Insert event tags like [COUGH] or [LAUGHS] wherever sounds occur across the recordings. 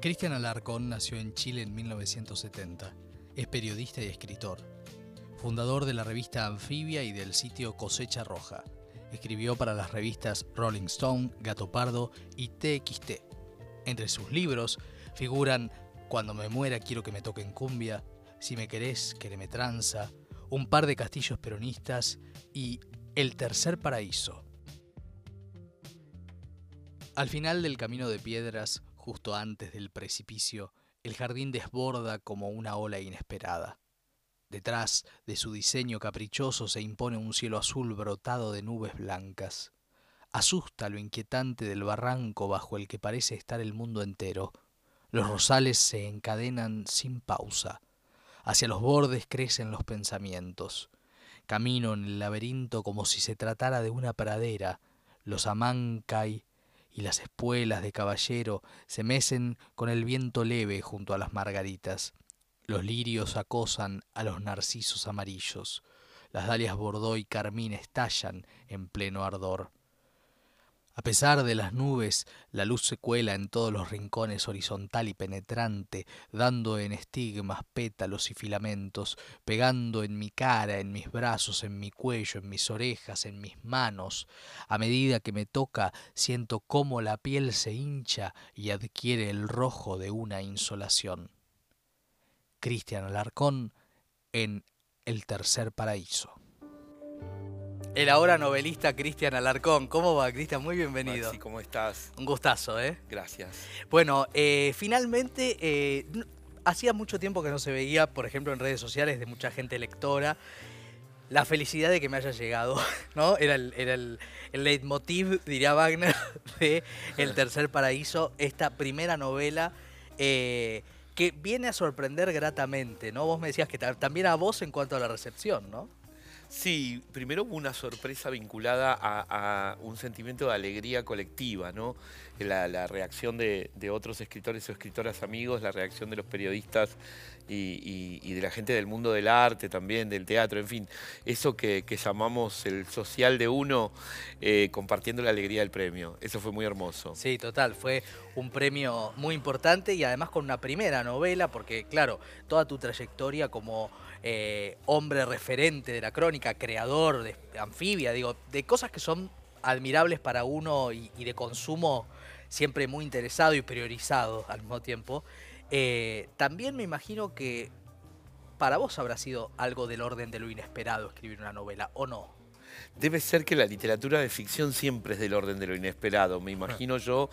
Cristian Alarcón nació en Chile en 1970. Es periodista y escritor. Fundador de la revista Anfibia y del sitio Cosecha Roja. Escribió para las revistas Rolling Stone, Gato Pardo y TXT. Entre sus libros figuran Cuando me muera quiero que me toquen cumbia, Si me querés, me tranza, Un par de castillos peronistas y El tercer paraíso. Al final del camino de piedras, justo antes del precipicio, el jardín desborda como una ola inesperada. Detrás de su diseño caprichoso se impone un cielo azul brotado de nubes blancas. Asusta lo inquietante del barranco bajo el que parece estar el mundo entero. Los rosales se encadenan sin pausa. Hacia los bordes crecen los pensamientos. Camino en el laberinto como si se tratara de una pradera. Los amancay y las espuelas de caballero se mecen con el viento leve junto a las margaritas. Los lirios acosan a los narcisos amarillos. Las dalias bordó y carmín estallan en pleno ardor. A pesar de las nubes, la luz se cuela en todos los rincones horizontal y penetrante, dando en estigmas, pétalos y filamentos, pegando en mi cara, en mis brazos, en mi cuello, en mis orejas, en mis manos. A medida que me toca, siento cómo la piel se hincha y adquiere el rojo de una insolación. Cristian Alarcón en El Tercer Paraíso el ahora novelista Cristian Alarcón. ¿Cómo va, Cristian? Muy bienvenido. Sí, ¿cómo estás? Un gustazo, ¿eh? Gracias. Bueno, eh, finalmente, eh, hacía mucho tiempo que no se veía, por ejemplo, en redes sociales de mucha gente lectora, la felicidad de que me haya llegado, [LAUGHS] ¿no? Era el, era el, leitmotiv, diría Wagner, [LAUGHS] de El Tercer Paraíso, esta primera novela. Eh, que viene a sorprender gratamente, ¿no? Vos me decías que también a vos en cuanto a la recepción, ¿no? Sí, primero hubo una sorpresa vinculada a, un sentimiento de alegría colectiva, ¿no? La, reacción de, otros escritores o escritoras amigos, la reacción de los periodistas y, de la gente del mundo del arte también, del teatro, en fin, eso que, llamamos el social de uno eh, compartiendo la alegría del premio. Eso fue muy hermoso. Sí, total, fue un premio muy importante y además con una primera novela, porque claro, toda tu trayectoria como eh, hombre referente de la crónica, creador de anfibia, digo, de cosas que son admirables para uno y, de consumo siempre muy interesado y priorizado al mismo tiempo. Eh, también me imagino que para vos habrá sido algo del orden de lo inesperado escribir una novela, ¿o no? Debe ser que la literatura de ficción siempre es del orden de lo inesperado. Me imagino yo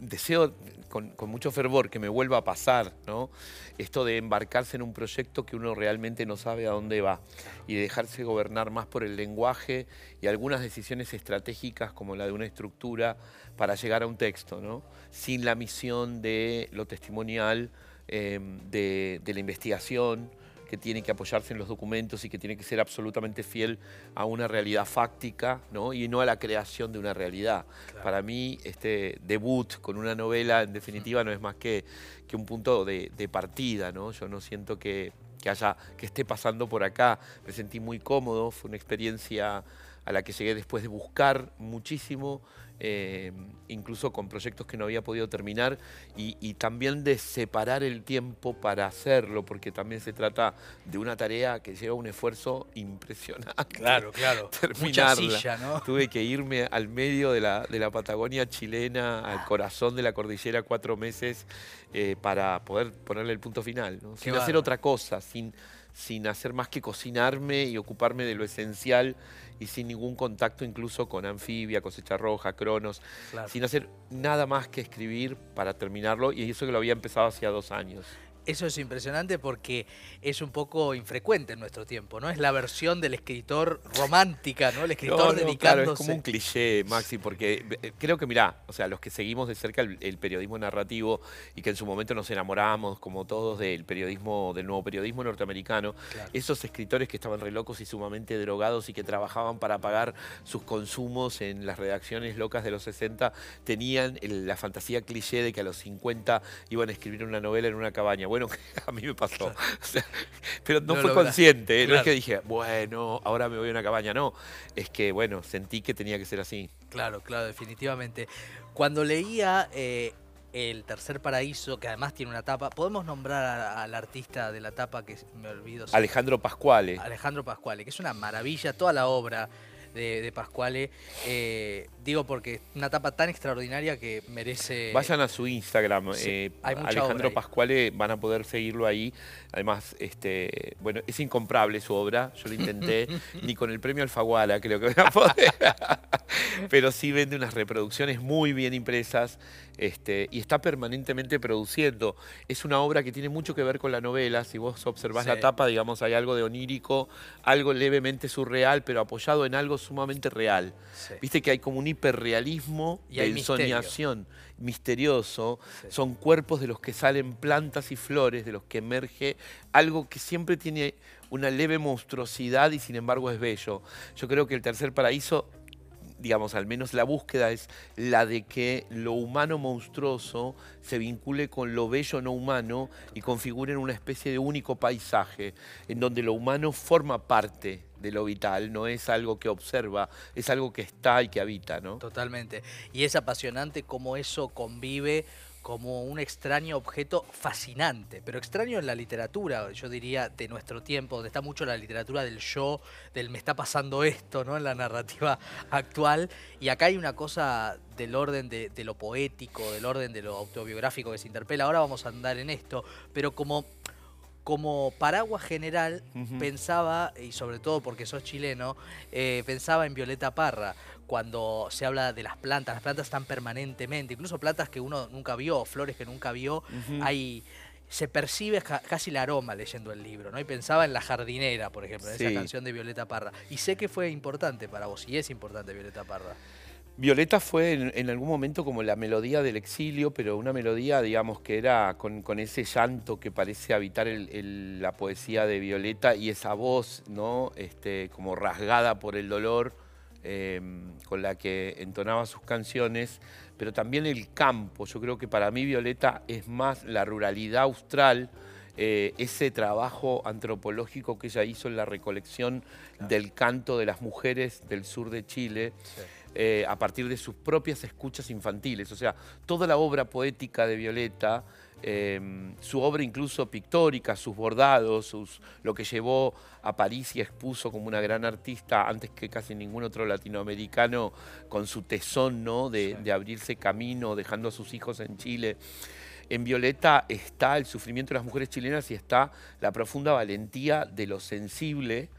deseo con, mucho fervor que me vuelva a pasar, ¿no? Esto de embarcarse en un proyecto que uno realmente no sabe a dónde va y de dejarse gobernar más por el lenguaje y algunas decisiones estratégicas como la de una estructura para llegar a un texto, ¿no? Sin la misión de lo testimonial, eh, de la investigación, que tiene que apoyarse en los documentos y que tiene que ser absolutamente fiel a una realidad fáctica ¿no? y no a la creación de una realidad. Para mí, este debut con una novela, en definitiva, no es más que, que un punto de, partida. ¿no? Yo no siento que, que, haya, que esté pasando por acá. Me sentí muy cómodo, fue una experiencia a la que llegué después de buscar muchísimo, eh, incluso con proyectos que no había podido terminar, y, también de separar el tiempo para hacerlo, porque también se trata de una tarea que lleva un esfuerzo impresionante. Claro, claro. [LAUGHS] Terminarla. ¿no? [LAUGHS] Tuve que irme al medio de la, de la, Patagonia chilena, al corazón de la cordillera, cuatro meses, eh, para poder ponerle el punto final, sin hacer otra cosa, sin sin hacer más que cocinarme y ocuparme de lo esencial y sin ningún contacto incluso con Anfibia, Cosecha Roja, Cronos, sin hacer nada más que escribir para terminarlo y eso que lo había empezado hacía dos años. Eso es impresionante porque es un poco infrecuente en nuestro tiempo, ¿no? Es la versión del escritor romántica, ¿no? El escritor dedicándose... Claro, es como un cliché, Maxi, porque eh, creo que, mirá, o sea, los que seguimos de cerca el, periodismo narrativo y que en su momento nos enamoramos, como todos, del periodismo, del nuevo periodismo norteamericano, esos escritores que estaban re locos y sumamente drogados y que trabajaban para pagar sus consumos en las redacciones locas de los 60, tenían la fantasía cliché de que a los 50 iban a escribir una novela en una cabaña bueno, [LAUGHS] a mí me pasó. [LAUGHS] pero no, fue consciente, ¿eh? no es que dije, bueno, ahora me voy a una cabaña, no. Es que, bueno, sentí que tenía que ser así. Claro, claro, definitivamente. Cuando leía eh, El Tercer Paraíso, que además tiene una tapa. ¿Podemos nombrar al artista de la tapa que me olvido? Alejandro Pascuale. Alejandro Pascuale, que es una maravilla, toda la obra de, Pascuale. Eh, digo porque es una etapa tan extraordinaria que merece... Vayan a su Instagram, eh, Alejandro Pascuale, van a poder seguirlo ahí. Además, este, bueno, es incomprable su obra, yo lo intenté, [LAUGHS] ni con el premio Alfaguara creo que voy a poder. [LAUGHS] Pero sí vende unas reproducciones muy bien impresas este, y está permanentemente produciendo. Es una obra que tiene mucho que ver con la novela. Si vos observás la tapa, digamos, hay algo de onírico, algo levemente surreal, pero apoyado en algo sumamente real. Viste que hay como un hiperrealismo y de ensoñación misterioso. Son cuerpos de los que salen plantas y flores, de los que emerge algo que siempre tiene una leve monstruosidad y sin embargo es bello. Yo creo que el tercer paraíso digamos, al menos la búsqueda es la de que lo humano monstruoso se vincule con lo bello no humano y configuren una especie de único paisaje, en donde lo humano forma parte de lo vital, no es algo que observa, es algo que está y que habita, ¿no? Totalmente. Y es apasionante cómo eso convive como un extraño objeto fascinante, pero extraño en la literatura, yo diría, de nuestro tiempo, donde está mucho la literatura del yo, del me está pasando esto, ¿no? En la narrativa actual. Y acá hay una cosa del orden de, lo poético, del orden de lo autobiográfico que se interpela. Ahora vamos a andar en esto, pero como como paraguas general pensaba, y sobre todo porque sos chileno, eh, pensaba en Violeta Parra, cuando se habla de las plantas, las plantas están permanentemente, incluso plantas que uno nunca vio, flores que nunca vio, hay se percibe casi el aroma leyendo el libro, ¿no? Y pensaba en La jardinera, por ejemplo, en esa canción de Violeta Parra. Y sé que fue importante para vos, y es importante Violeta Parra. Violeta fue en, algún momento como la melodía del exilio, pero una melodía, digamos, que era con, ese llanto que parece habitar la poesía de Violeta y esa voz, ¿no? Este, como rasgada por el dolor em, con la que entonaba sus canciones, pero también el campo. Yo creo que para mí Violeta es más la ruralidad austral, eh, ese trabajo antropológico que ella hizo en la recolección del canto de las mujeres del sur de Chile. Eh, a partir de sus propias escuchas infantiles. O sea, toda la obra poética de Violeta, eh, su obra incluso pictórica, sus bordados, sus, lo que llevó a París y expuso como una gran artista antes que casi ningún otro latinoamericano con su tesón ¿no? de, de abrirse camino, dejando a sus hijos en Chile. En Violeta está el sufrimiento de las mujeres chilenas y está la profunda valentía de lo sensible,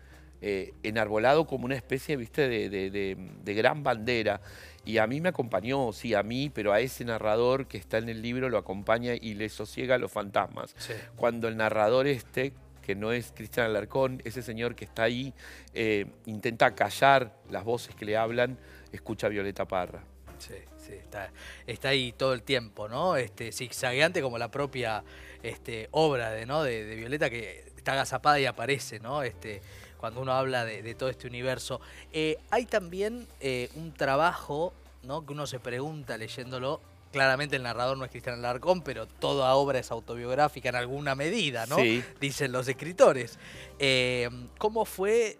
eh, enarbolado como una especie, viste, de, gran bandera. Y a mí me acompañó, sí, a mí, pero a ese narrador que está en el libro lo acompaña y le sosiega a los fantasmas. Cuando el narrador este, que no es Cristian Alarcón, ese señor que está ahí, eh, intenta callar las voces que le hablan, escucha a Violeta Parra. Sí, sí, está, ahí todo el tiempo, ¿no? Este, zigzagueante como la propia este, obra de, ¿no? de, Violeta que está agazapada y aparece, ¿no? Este, cuando uno habla de, todo este universo. Eh, hay también eh, un trabajo ¿no? que uno se pregunta leyéndolo. Claramente el narrador no es Cristian Alarcón, pero toda obra es autobiográfica en alguna medida, ¿no? Dicen los escritores. Eh, ¿Cómo fue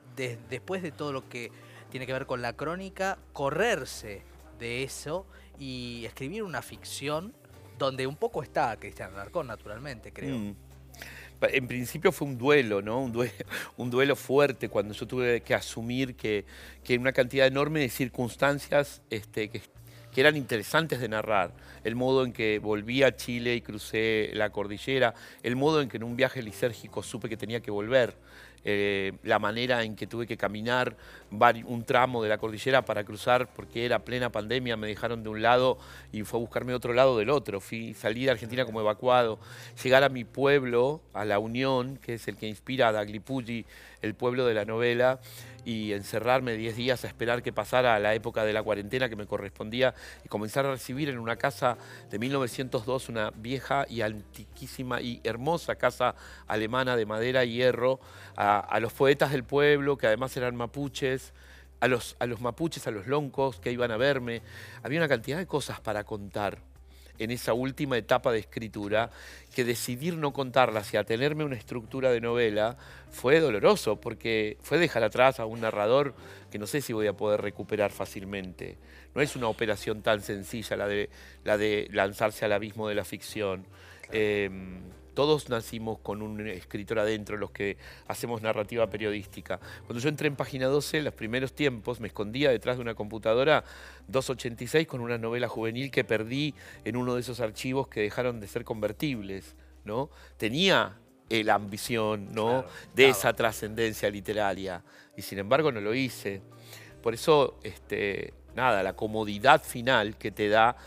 después de todo lo que tiene que ver con la crónica, correrse de eso y escribir una ficción donde un poco está Cristian Alarcón, naturalmente, creo? Mm en principio fue un duelo, ¿no? [LAUGHS] Un duelo, fuerte cuando yo tuve que asumir que, que una cantidad enorme de circunstancias este, que, que eran interesantes de narrar. El modo en que volví a Chile y crucé la cordillera, el modo en que en un viaje lisérgico supe que tenía que volver, eh, la manera en que tuve que caminar un tramo de la cordillera para cruzar porque era plena pandemia, me dejaron de un lado y fue a buscarme otro lado del otro. Fui, salí de Argentina como evacuado, llegar a mi pueblo, a La Unión, que es el que inspira a Daglipulli, el pueblo de la novela, y encerrarme 10 días a esperar que pasara la época de la cuarentena que me correspondía y comenzar a recibir en una casa de 1902, una vieja y antiquísima y hermosa casa alemana de madera y hierro, a, los poetas del pueblo, que además eran mapuches, a los, a los mapuches, a los loncos que iban a verme. Había una cantidad de cosas para contar. En esa última etapa de escritura que decidir no contarlas y atenerme a una estructura de novela fue doloroso, porque fue dejar atrás a un narrador que no sé si voy a poder recuperar fácilmente. No es una operación tan sencilla la de, la de lanzarse al abismo de la ficción. Em, todos nacimos con un escritor adentro, los que hacemos narrativa periodística. Cuando yo entré en Página 12, en los primeros tiempos, me escondía detrás de una computadora 286 con una novela juvenil que perdí en uno de esos archivos que dejaron de ser convertibles. ¿no? Tenía la ambición ¿no? de esa trascendencia literaria y sin embargo no lo hice. Por eso, este, nada, la comodidad final que te da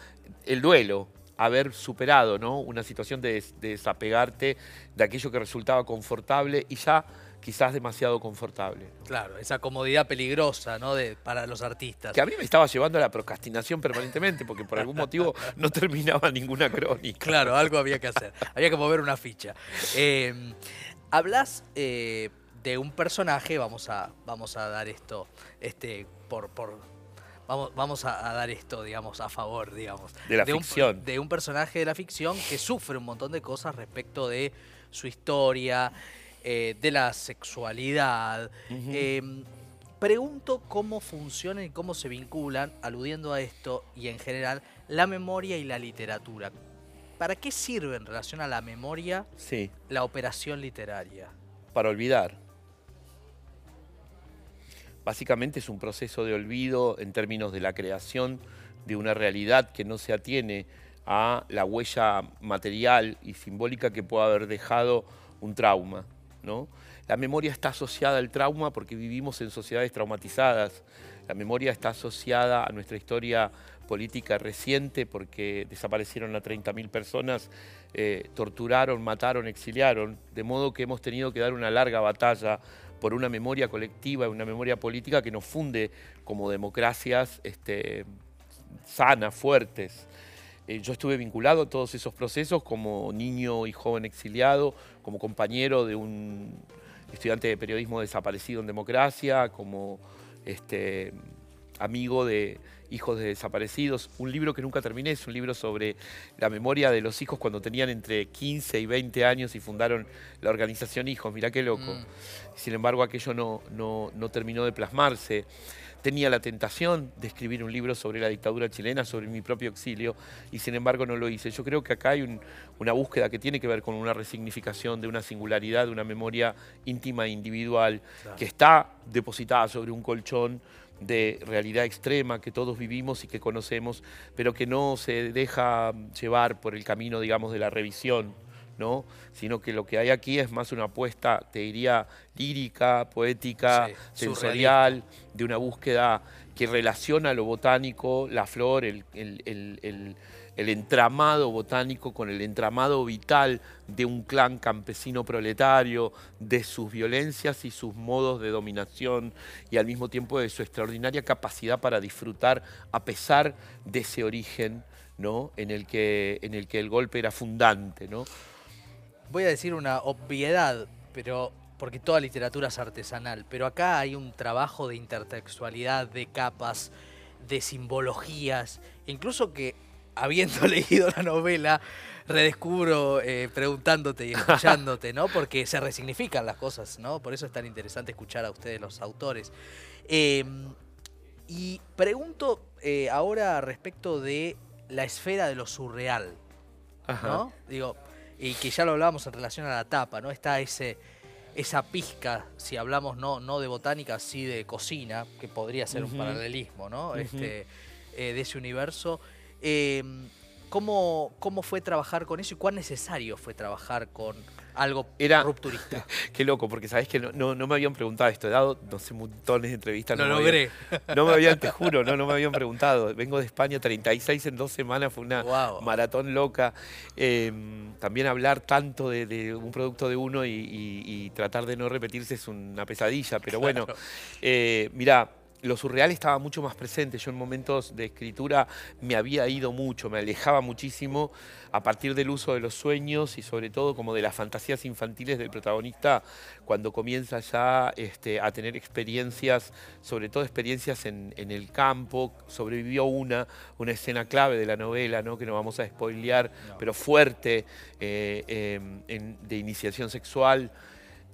el duelo, haber superado ¿no? una situación de, desapegarte de aquello que resultaba confortable y ya quizás demasiado confortable. Claro, esa comodidad peligrosa ¿no? de, para los artistas. Que a mí me estaba llevando a la procrastinación permanentemente, porque por algún motivo no [LAUGHS] terminaba ninguna crónica. Claro, algo había que hacer, había que mover una ficha. Eh, hablas eh, de un personaje, vamos a, vamos a dar esto este, por, por vamos, a, dar esto, digamos, a favor, digamos. De la ficción. Un, de un personaje de la ficción que sufre un montón de cosas respecto de su historia, eh, de la sexualidad. Em, pregunto cómo funcionan y cómo se vinculan, aludiendo a esto y en general, la memoria y la literatura. ¿Para qué sirve en relación a la memoria sí. la operación literaria? Para olvidar. Básicamente es un proceso de olvido en términos de la creación de una realidad que no se atiene a la huella material y simbólica que pueda haber dejado un trauma. ¿no? La memoria está asociada al trauma porque vivimos en sociedades traumatizadas. La memoria está asociada a nuestra historia política reciente porque desaparecieron a 30.000 personas, eh, torturaron, mataron, exiliaron, de modo que hemos tenido que dar una larga batalla por una memoria colectiva, una memoria política que nos funde como democracias este, sanas, fuertes. Eh, yo estuve vinculado a todos esos procesos como niño y joven exiliado, como compañero de un estudiante de periodismo desaparecido en democracia, como este, amigo de Hijos de Desaparecidos, un libro que nunca terminé, es un libro sobre la memoria de los hijos cuando tenían entre 15 y 20 años y fundaron la organización Hijos, mirá qué loco. Mm. Sin embargo, aquello no, no, terminó de plasmarse. Tenía la tentación de escribir un libro sobre la dictadura chilena, sobre mi propio exilio, y sin embargo no lo hice. Yo creo que acá hay una búsqueda que tiene que ver con una resignificación de una singularidad, de una memoria íntima e individual, que está depositada sobre un colchón de realidad extrema que todos vivimos y que conocemos, pero que no se deja llevar por el camino, digamos, de la revisión, ¿no? Sino que lo que hay aquí es más una apuesta, te diría, lírica, poética, sensorial, de una búsqueda que relaciona lo botánico, la flor, el el entramado botánico con el entramado vital de un clan campesino proletario, de sus violencias y sus modos de dominación y al mismo tiempo de su extraordinaria capacidad para disfrutar a pesar de ese origen ¿no? en, el que, en el que el golpe era fundante. ¿no? Voy a decir una obviedad, pero porque toda literatura es artesanal, pero acá hay un trabajo de intertextualidad, de capas, de simbologías, incluso que habiendo [LAUGHS] leído la novela, redescubro eh, preguntándote y escuchándote, ¿no? Porque se resignifican las cosas, ¿no? Por eso es tan interesante escuchar a ustedes los autores. Em, y pregunto eh, ahora respecto de la esfera de lo surreal, ¿no? Digo, y que ya lo hablábamos en relación a la tapa, ¿no? Está ese esa pizca, si hablamos no, no de botánica, sí de cocina, que podría ser un paralelismo, ¿no? este, eh, de ese universo. Em, ¿cómo, ¿Cómo fue trabajar con eso y cuán necesario fue trabajar con algo Era, rupturista? [LAUGHS] Qué loco, porque sabés que no, no, me habían preguntado esto. He dado, no sé, montones de entrevistas. Lo no logré. no me habían, te juro, no, no me habían preguntado. Vengo de España, 36 en dos semanas, fue una maratón loca. Em, también hablar tanto de, un producto de uno y, tratar de no repetirse es una pesadilla, pero bueno, eh, mirá, lo surreal estaba mucho más presente. Yo en momentos de escritura me había ido mucho, me alejaba muchísimo a partir del uso de los sueños y sobre todo como de las fantasías infantiles del protagonista cuando comienza ya este, a tener experiencias, sobre todo experiencias en, el campo. Sobrevivió una, una escena clave de la novela, ¿no? que no vamos a spoilear, pero fuerte, eh, em, de iniciación sexual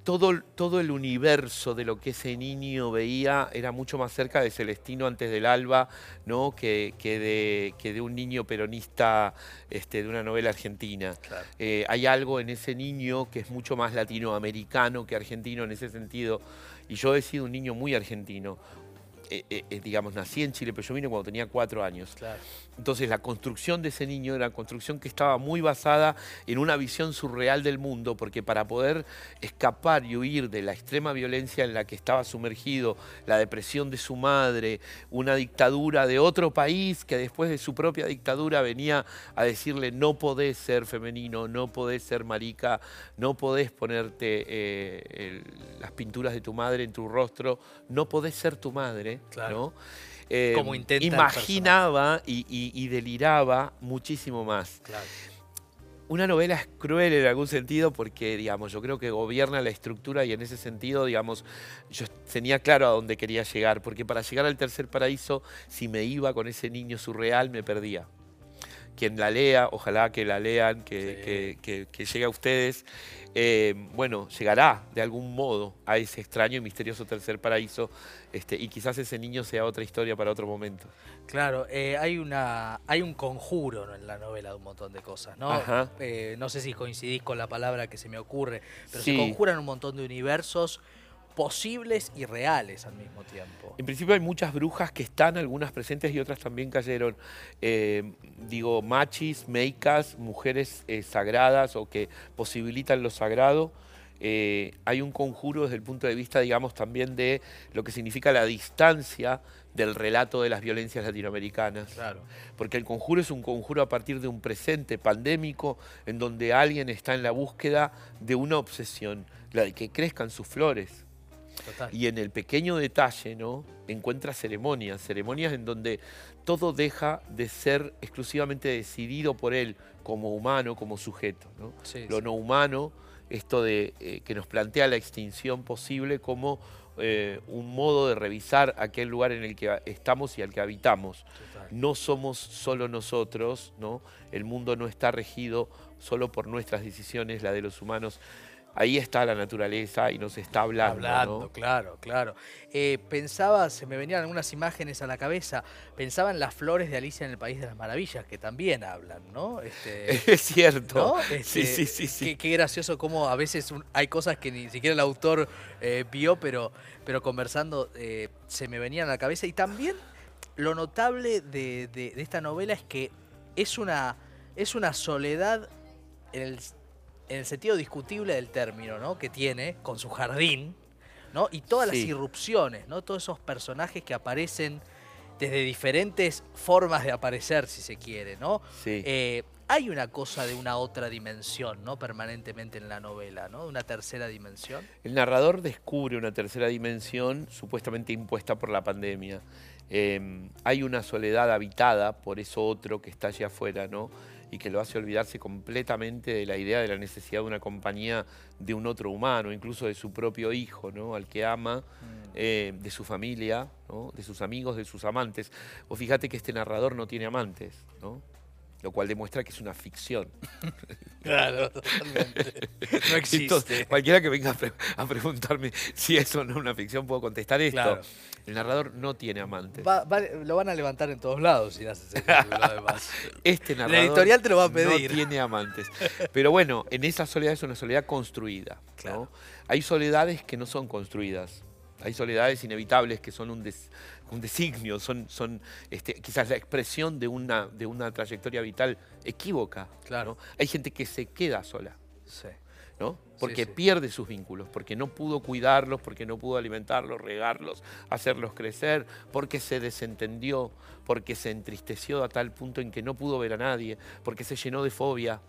todo, el universo de lo que ese niño veía era mucho más cerca de Celestino antes del alba, ¿no? que, de, que de un niño peronista este, de una novela argentina. Eh, hay algo en ese niño que es mucho más latinoamericano que argentino en ese sentido. Y yo he sido un niño muy argentino, eh, eh, eh, digamos, nací en Chile, pero yo vine cuando tenía cuatro años. Entonces la construcción de ese niño era una construcción que estaba muy basada en una visión surreal del mundo, porque para poder escapar y huir de la extrema violencia en la que estaba sumergido, la depresión de su madre, una dictadura de otro país que después de su propia dictadura venía a decirle no podés ser femenino, no podés ser marica, no podés ponerte las pinturas de tu madre en tu rostro, no podés ser tu madre Claro. Como em, imaginaba y, deliraba muchísimo más. Una novela es cruel en algún sentido porque, digamos, yo creo que gobierna la estructura y en ese sentido, digamos, yo tenía claro a dónde quería llegar, porque para llegar al tercer paraíso, si me iba con ese niño surreal, me perdía quien la lea, ojalá que la lean, que, llegue a ustedes, eh, bueno, llegará de algún modo a ese extraño y misterioso tercer paraíso este, y quizás ese niño sea otra historia para otro momento. Claro, eh, hay, una, hay un conjuro en la novela de un montón de cosas, ¿no? Eh, no sé si coincidís con la palabra que se me ocurre, pero se conjuran un montón de universos posibles y reales al mismo tiempo. En principio hay muchas brujas que están, algunas presentes y otras también cayeron. Eh, digo, machis, meicas, mujeres eh, sagradas o que posibilitan lo sagrado. Eh, hay un conjuro desde el punto de vista, digamos, también de lo que significa la distancia del relato de las violencias latinoamericanas. Claro. Porque el conjuro es un conjuro a partir de un presente pandémico en donde alguien está en la búsqueda de una obsesión, la de que crezcan sus flores. Y en el pequeño detalle, ¿no? Encuentra ceremonias, ceremonias en donde todo deja de ser exclusivamente decidido por él como humano, como sujeto. Lo no humano, esto de eh, que nos plantea la extinción posible como eh, un modo de revisar aquel lugar en el que estamos y al que habitamos. No somos solo nosotros, ¿no? El mundo no está regido solo por nuestras decisiones, la de los humanos ahí está la naturaleza y nos está hablando. Hablando, claro, claro. Eh, pensaba, se me venían algunas imágenes a la cabeza, pensaba en las flores de Alicia en el País de las Maravillas, que también hablan, ¿no? Este, [LAUGHS] es cierto. sí, este, sí, sí, Qué, gracioso cómo a veces hay cosas que ni siquiera el autor eh, vio, pero, pero conversando eh, se me venían a la cabeza. Y también lo notable de, de esta novela es que es una, es una soledad en el en el sentido discutible del término, ¿no? Que tiene con su jardín, ¿no? Y todas las irrupciones, ¿no? Todos esos personajes que aparecen desde diferentes formas de aparecer, si se quiere, ¿no? Sí. Eh, hay una cosa de una otra dimensión, ¿no? Permanentemente en la novela, ¿no? Una tercera dimensión. El narrador descubre una tercera dimensión supuestamente impuesta por la pandemia. Em, hay una soledad habitada por eso otro que está allá afuera, ¿no? Y que lo hace olvidarse completamente de la idea de la necesidad de una compañía de un otro humano, incluso de su propio hijo, ¿no? al que ama, mm. eh, de su familia, ¿no? de sus amigos, de sus amantes. O fíjate que este narrador no tiene amantes, ¿no? Lo cual demuestra que es una ficción. [LAUGHS] Claro, totalmente. No [LAUGHS] existe. cualquiera que venga a, preguntarme si eso no es una ficción, puedo contestar esto. El narrador no tiene amantes. lo van a levantar en todos lados si haces además. [LAUGHS] Este narrador La editorial te lo va a pedir. no tiene amantes. Pero bueno, en esa soledad es una soledad construida. Hay soledades que no son construidas. Hay soledades inevitables que son un, designio, son, son este, quizás la expresión de una, de una trayectoria vital equívoca. Claro. Hay gente que se queda sola. Sí. ¿no? Porque pierde sus vínculos, porque no pudo cuidarlos, porque no pudo alimentarlos, regarlos, hacerlos crecer, porque se desentendió, porque se entristeció a tal punto en que no pudo ver a nadie, porque se llenó de fobia,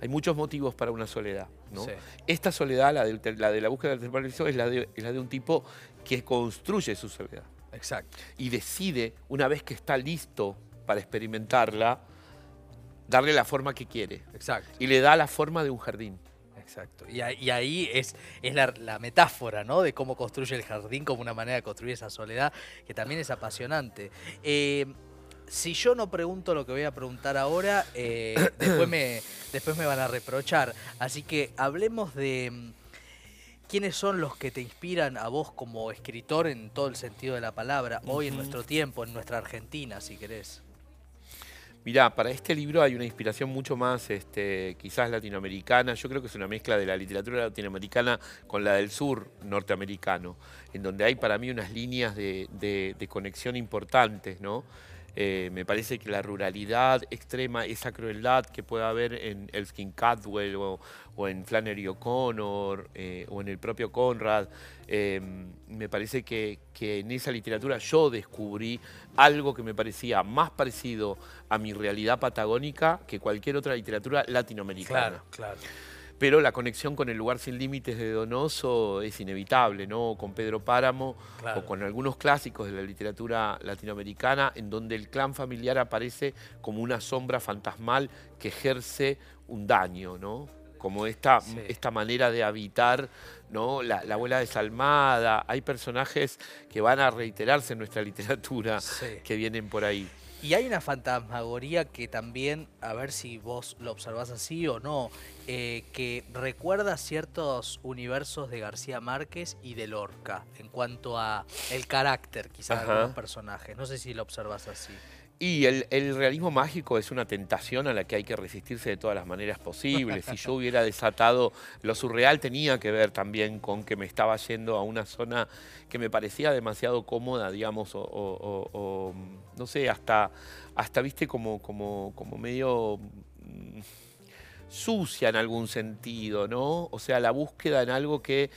hay muchos motivos para una soledad. ¿no? Esta soledad, la de, la de la búsqueda del tercer es la de, es la de un tipo que construye su soledad. Exacto. Y decide, una vez que está listo para experimentarla, darle la forma que quiere. Exacto. Y le da la forma de un jardín. Exacto. Y, ahí es, es la, metáfora, ¿no? De cómo construye el jardín como una manera de construir esa soledad, que también es apasionante. Eh, si yo no pregunto lo que voy a preguntar ahora, eh, [COUGHS] después, me, después me van a reprochar. Así que hablemos de quiénes son los que te inspiran a vos como escritor en todo el sentido de la palabra, hoy en nuestro tiempo, en nuestra Argentina, si querés. Mirá, para este libro hay una inspiración mucho más este, quizás latinoamericana. Yo creo que es una mezcla de la literatura latinoamericana con la del sur norteamericano, en donde hay para mí unas líneas de, de conexión importantes, ¿no? Eh, me parece que la ruralidad extrema, esa crueldad que puede haber en Elkin Cadwell o, en Flannery O'Connor eh, o en el propio Conrad, em, me parece que, en esa literatura yo descubrí algo que me parecía más parecido a mi realidad patagónica que cualquier otra literatura latinoamericana. Claro, claro pero la conexión con el lugar sin límites de Donoso es inevitable, ¿no? Con Pedro Páramo o con algunos clásicos de la literatura latinoamericana, en donde el clan familiar aparece como una sombra fantasmal que ejerce un daño, ¿no? Como esta, esta manera de habitar, ¿no? La, abuela desalmada. Hay personajes que van a reiterarse en nuestra [LAUGHS] literatura que vienen por ahí. Y hay una fantasmagoría que también, a ver si vos lo observás así o no, eh, que recuerda ciertos universos de García Márquez y de Lorca, en cuanto a el carácter quizás de algunos personajes. No sé si lo observas así. Y el, realismo mágico es una tentación a la que hay que resistirse de todas las maneras posibles. Si yo hubiera desatado lo surreal tenía que ver también con que me estaba yendo a una zona que me parecía demasiado cómoda, digamos, o, no sé, hasta, hasta viste, como, como, como medio mm, sucia en algún sentido, ¿no? O sea, la búsqueda en algo que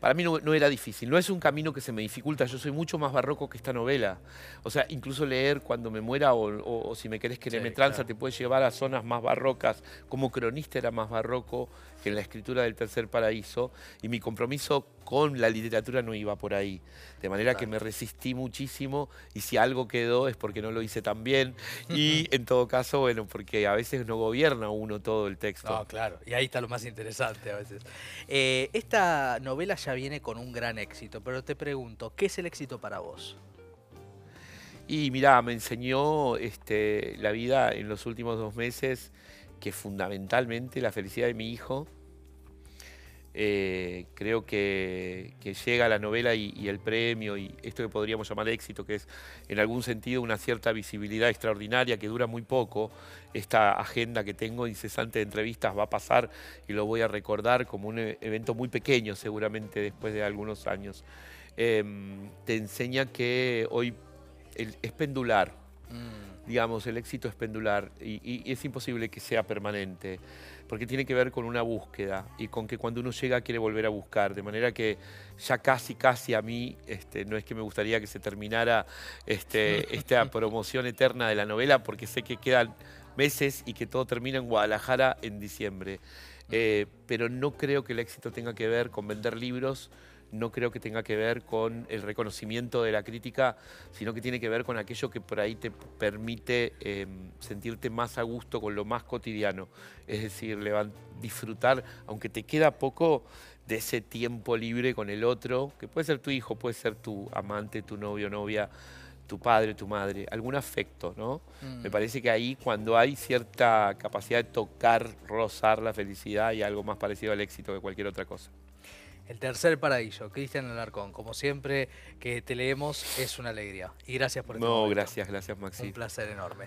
para mí no, era difícil. No es un camino que se me dificulta. Yo soy mucho más barroco que esta novela. O sea, incluso leer cuando me muera o, si me querés que me tranza te puede llevar a zonas más barrocas. Como cronista era más barroco que en la escritura del Tercer Paraíso. Y mi compromiso con la literatura no iba por ahí. De manera que me resistí muchísimo y si algo quedó es porque no lo hice tan bien. [LAUGHS] Y en todo caso, bueno, porque a veces no gobierna uno todo el texto. No, claro. Y ahí está lo más interesante a veces. Eh, esta novela ya viene con un gran éxito, pero te pregunto, ¿qué es el éxito para vos? Y mira, me enseñó este, la vida en los últimos dos meses que fundamentalmente la felicidad de mi hijo, eh, creo que, llega la novela y, el premio y esto que podríamos llamar éxito, que es en algún sentido una cierta visibilidad extraordinaria que dura muy poco. Esta agenda que tengo incesante de entrevistas va a pasar y lo voy a recordar como un e-, evento muy pequeño seguramente después de algunos años. Em, te enseña que hoy es pendular. Mm. Digamos, el éxito es pendular y es imposible que sea permanente porque tiene que ver con una búsqueda y con que cuando uno llega quiere volver a buscar, de manera que ya casi, casi a mí, este, no es que me gustaría que se terminara este, [LAUGHS] esta promoción eterna de la novela, porque sé que quedan meses y que todo termina en Guadalajara en diciembre. Eh, pero no creo que el éxito tenga que ver con vender libros, no creo que tenga que ver con el reconocimiento de la crítica, sino que tiene que ver con aquello que por ahí te permite em, sentirte más a gusto con lo más cotidiano. Es decir, disfrutar, aunque te queda poco, de ese tiempo libre con el otro, que puede ser tu hijo, puede ser tu amante, tu novio, novia, tu padre, tu madre, algún afecto, ¿no? Me mm. parece que ahí cuando hay cierta capacidad de tocar, rozar la felicidad y algo más parecido al éxito que cualquier otra cosa. El tercer paraíso, Cristian Alarcón. Como siempre que te leemos, es una alegría. Y gracias por No, gracias, gracias Maxi. Un placer enorme.